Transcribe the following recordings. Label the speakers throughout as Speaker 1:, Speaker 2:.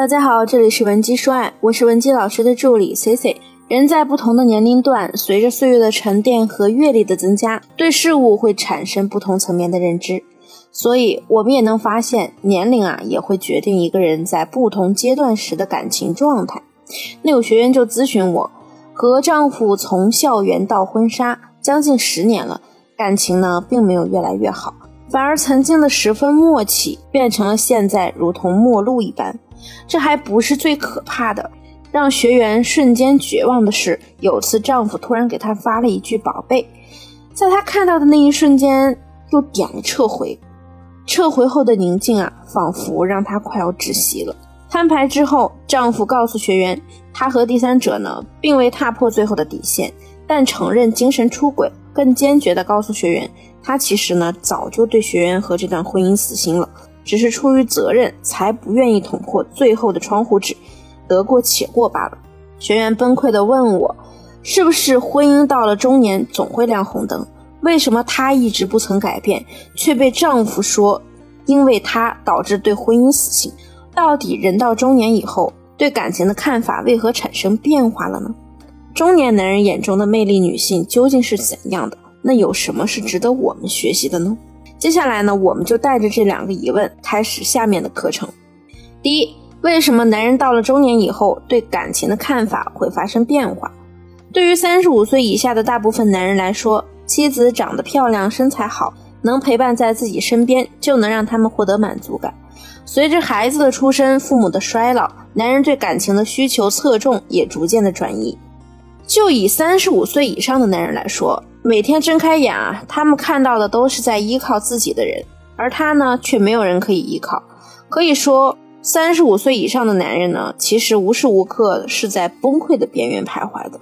Speaker 1: 大家好，这里是文姬说爱，我是文姬老师的助理 C C。人在不同的年龄段，随着岁月的沉淀和阅历的增加，对事物会产生不同层面的认知。所以，我们也能发现，年龄啊也会决定一个人在不同阶段时的感情状态。那有学员就咨询我，和丈夫从校园到婚纱将近十年了，感情呢并没有越来越好，反而曾经的十分默契变成了现在如同陌路一般。这还不是最可怕的，让学员瞬间绝望的是，有次丈夫突然给她发了一句“宝贝”，在她看到的那一瞬间，又点了撤回。撤回后的宁静啊，仿佛让她快要窒息了。摊牌之后，丈夫告诉学员，他和第三者呢，并未踏破最后的底线，但承认精神出轨，更坚决地告诉学员，他其实呢，早就对学员和这段婚姻死心了。只是出于责任，才不愿意捅破最后的窗户纸，得过且过罢了。学员崩溃地问我：“是不是婚姻到了中年总会亮红灯？为什么她一直不曾改变，却被丈夫说因为她导致对婚姻死心？到底人到中年以后，对感情的看法为何产生变化了呢？中年男人眼中的魅力女性究竟是怎样的？那有什么是值得我们学习的呢？”接下来呢，我们就带着这两个疑问开始下面的课程。第一，为什么男人到了中年以后对感情的看法会发生变化？对于三十五岁以下的大部分男人来说，妻子长得漂亮、身材好，能陪伴在自己身边，就能让他们获得满足感。随着孩子的出生、父母的衰老，男人对感情的需求侧重也逐渐的转移。就以三十五岁以上的男人来说。每天睁开眼啊，他们看到的都是在依靠自己的人，而他呢，却没有人可以依靠。可以说，三十五岁以上的男人呢，其实无时无刻是在崩溃的边缘徘徊的。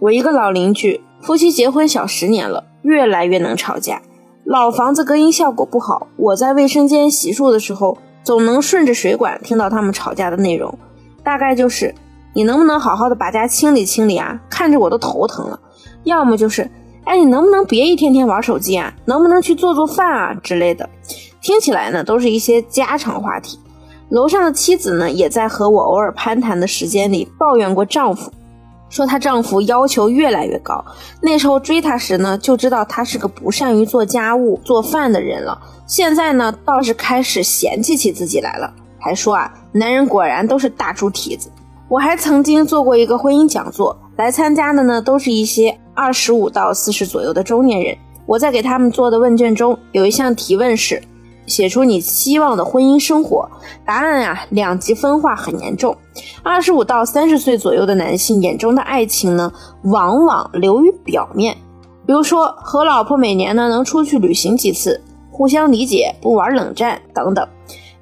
Speaker 1: 我一个老邻居，夫妻结婚小十年了，越来越能吵架。老房子隔音效果不好，我在卫生间洗漱的时候，总能顺着水管听到他们吵架的内容，大概就是：你能不能好好的把家清理清理啊？看着我都头疼了。要么就是。哎，你能不能别一天天玩手机啊？能不能去做做饭啊之类的？听起来呢，都是一些家常话题。楼上的妻子呢，也在和我偶尔攀谈的时间里抱怨过丈夫，说她丈夫要求越来越高。那时候追她时呢，就知道他是个不善于做家务、做饭的人了。现在呢，倒是开始嫌弃起自己来了，还说啊，男人果然都是大猪蹄子。我还曾经做过一个婚姻讲座，来参加的呢，都是一些。二十五到四十左右的中年人，我在给他们做的问卷中有一项提问是：写出你期望的婚姻生活。答案啊，两极分化很严重。二十五到三十岁左右的男性眼中的爱情呢，往往流于表面，比如说和老婆每年呢能出去旅行几次，互相理解，不玩冷战等等。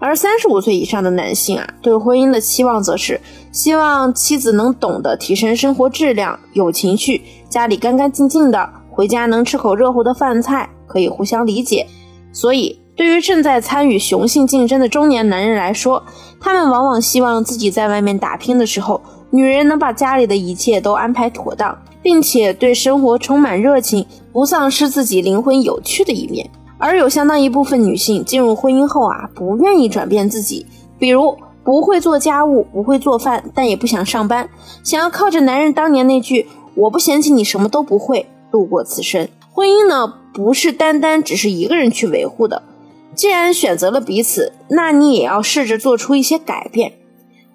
Speaker 1: 而三十五岁以上的男性啊，对婚姻的期望则是希望妻子能懂得提升生活质量，有情绪。家里干干净净的，回家能吃口热乎的饭菜，可以互相理解。所以，对于正在参与雄性竞争的中年男人来说，他们往往希望自己在外面打拼的时候，女人能把家里的一切都安排妥当，并且对生活充满热情，不丧失自己灵魂有趣的一面。而有相当一部分女性进入婚姻后啊，不愿意转变自己，比如不会做家务，不会做饭，但也不想上班，想要靠着男人当年那句。我不嫌弃你什么都不会度过此生。婚姻呢，不是单单只是一个人去维护的。既然选择了彼此，那你也要试着做出一些改变。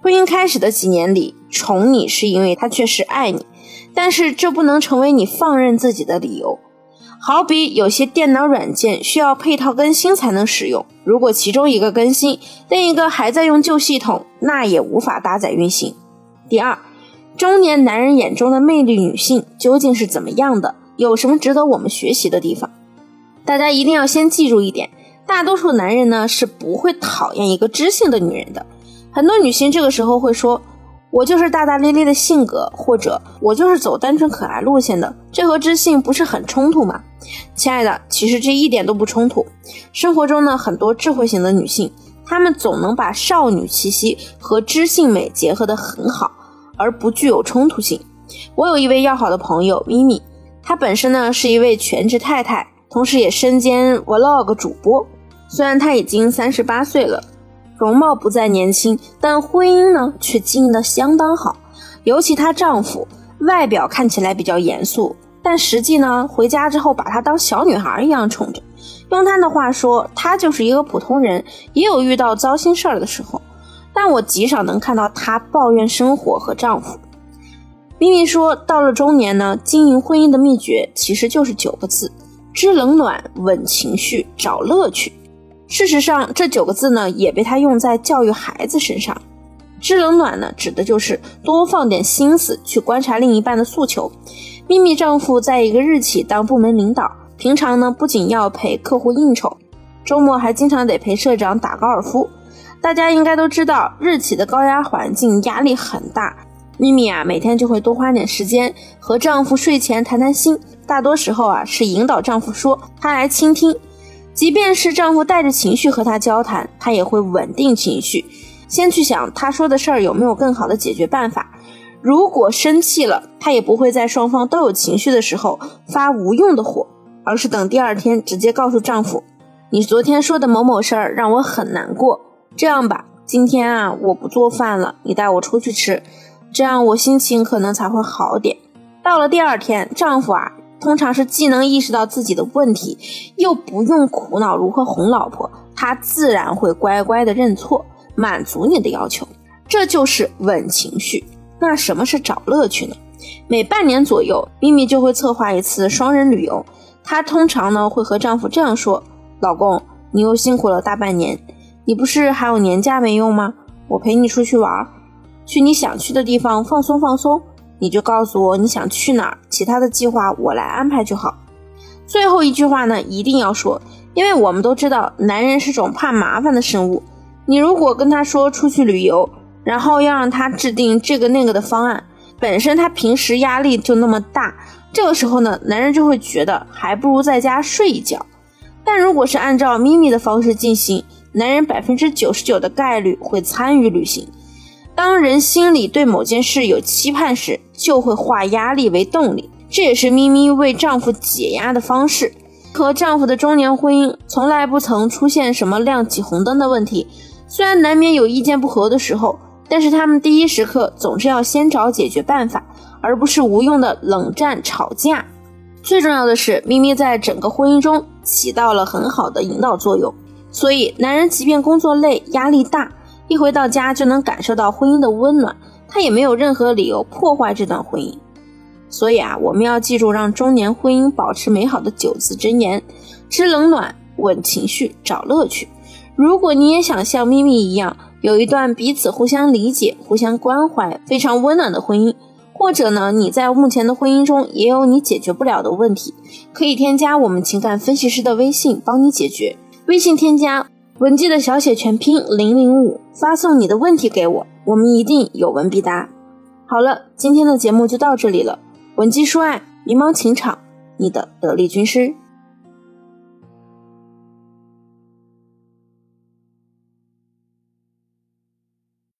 Speaker 1: 婚姻开始的几年里，宠你是因为他确实爱你，但是这不能成为你放任自己的理由。好比有些电脑软件需要配套更新才能使用，如果其中一个更新，另一个还在用旧系统，那也无法搭载运行。第二。中年男人眼中的魅力女性究竟是怎么样的？有什么值得我们学习的地方？大家一定要先记住一点：大多数男人呢是不会讨厌一个知性的女人的。很多女性这个时候会说：“我就是大大咧咧的性格，或者我就是走单纯可爱路线的。”这和知性不是很冲突吗？亲爱的，其实这一点都不冲突。生活中呢，很多智慧型的女性，她们总能把少女气息和知性美结合得很好。而不具有冲突性。我有一位要好的朋友咪咪，她本身呢是一位全职太太，同时也身兼 vlog 主播。虽然她已经三十八岁了，容貌不再年轻，但婚姻呢却经营的相当好。尤其她丈夫，外表看起来比较严肃，但实际呢，回家之后把她当小女孩一样宠着。用她的话说，她就是一个普通人，也有遇到糟心事儿的时候。但我极少能看到她抱怨生活和丈夫。咪咪说，到了中年呢，经营婚姻的秘诀其实就是九个字：知冷暖、稳情绪、找乐趣。事实上，这九个字呢，也被她用在教育孩子身上。知冷暖呢，指的就是多放点心思去观察另一半的诉求。咪咪丈夫在一个日企当部门领导，平常呢不仅要陪客户应酬，周末还经常得陪社长打高尔夫。大家应该都知道，日企的高压环境压力很大。咪咪啊，每天就会多花点时间和丈夫睡前谈谈心，大多时候啊是引导丈夫说，她来倾听。即便是丈夫带着情绪和她交谈，她也会稳定情绪，先去想他说的事儿有没有更好的解决办法。如果生气了，她也不会在双方都有情绪的时候发无用的火，而是等第二天直接告诉丈夫：“你昨天说的某某事儿让我很难过。”这样吧，今天啊，我不做饭了，你带我出去吃，这样我心情可能才会好点。到了第二天，丈夫啊，通常是既能意识到自己的问题，又不用苦恼如何哄老婆，他自然会乖乖的认错，满足你的要求。这就是稳情绪。那什么是找乐趣呢？每半年左右，咪咪就会策划一次双人旅游。她通常呢会和丈夫这样说：“老公，你又辛苦了大半年。”你不是还有年假没用吗？我陪你出去玩，去你想去的地方放松放松。你就告诉我你想去哪儿，其他的计划我来安排就好。最后一句话呢，一定要说，因为我们都知道男人是种怕麻烦的生物。你如果跟他说出去旅游，然后要让他制定这个那个的方案，本身他平时压力就那么大，这个时候呢，男人就会觉得还不如在家睡一觉。但如果是按照咪咪的方式进行，男人百分之九十九的概率会参与旅行。当人心里对某件事有期盼时，就会化压力为动力。这也是咪咪为丈夫解压的方式。和丈夫的中年婚姻从来不曾出现什么亮起红灯的问题，虽然难免有意见不合的时候，但是他们第一时刻总是要先找解决办法，而不是无用的冷战吵架。最重要的是，咪咪在整个婚姻中起到了很好的引导作用。所以，男人即便工作累、压力大，一回到家就能感受到婚姻的温暖，他也没有任何理由破坏这段婚姻。所以啊，我们要记住让中年婚姻保持美好的九字真言：知冷暖、稳情绪、找乐趣。如果你也想像咪咪一样，有一段彼此互相理解、互相关怀、非常温暖的婚姻，或者呢，你在目前的婚姻中也有你解决不了的问题，可以添加我们情感分析师的微信，帮你解决。微信添加文姬的小写全拼零零五，发送你的问题给我，我们一定有问必答。好了，今天的节目就到这里了。文姬说爱，迷茫情场，你的得力军师。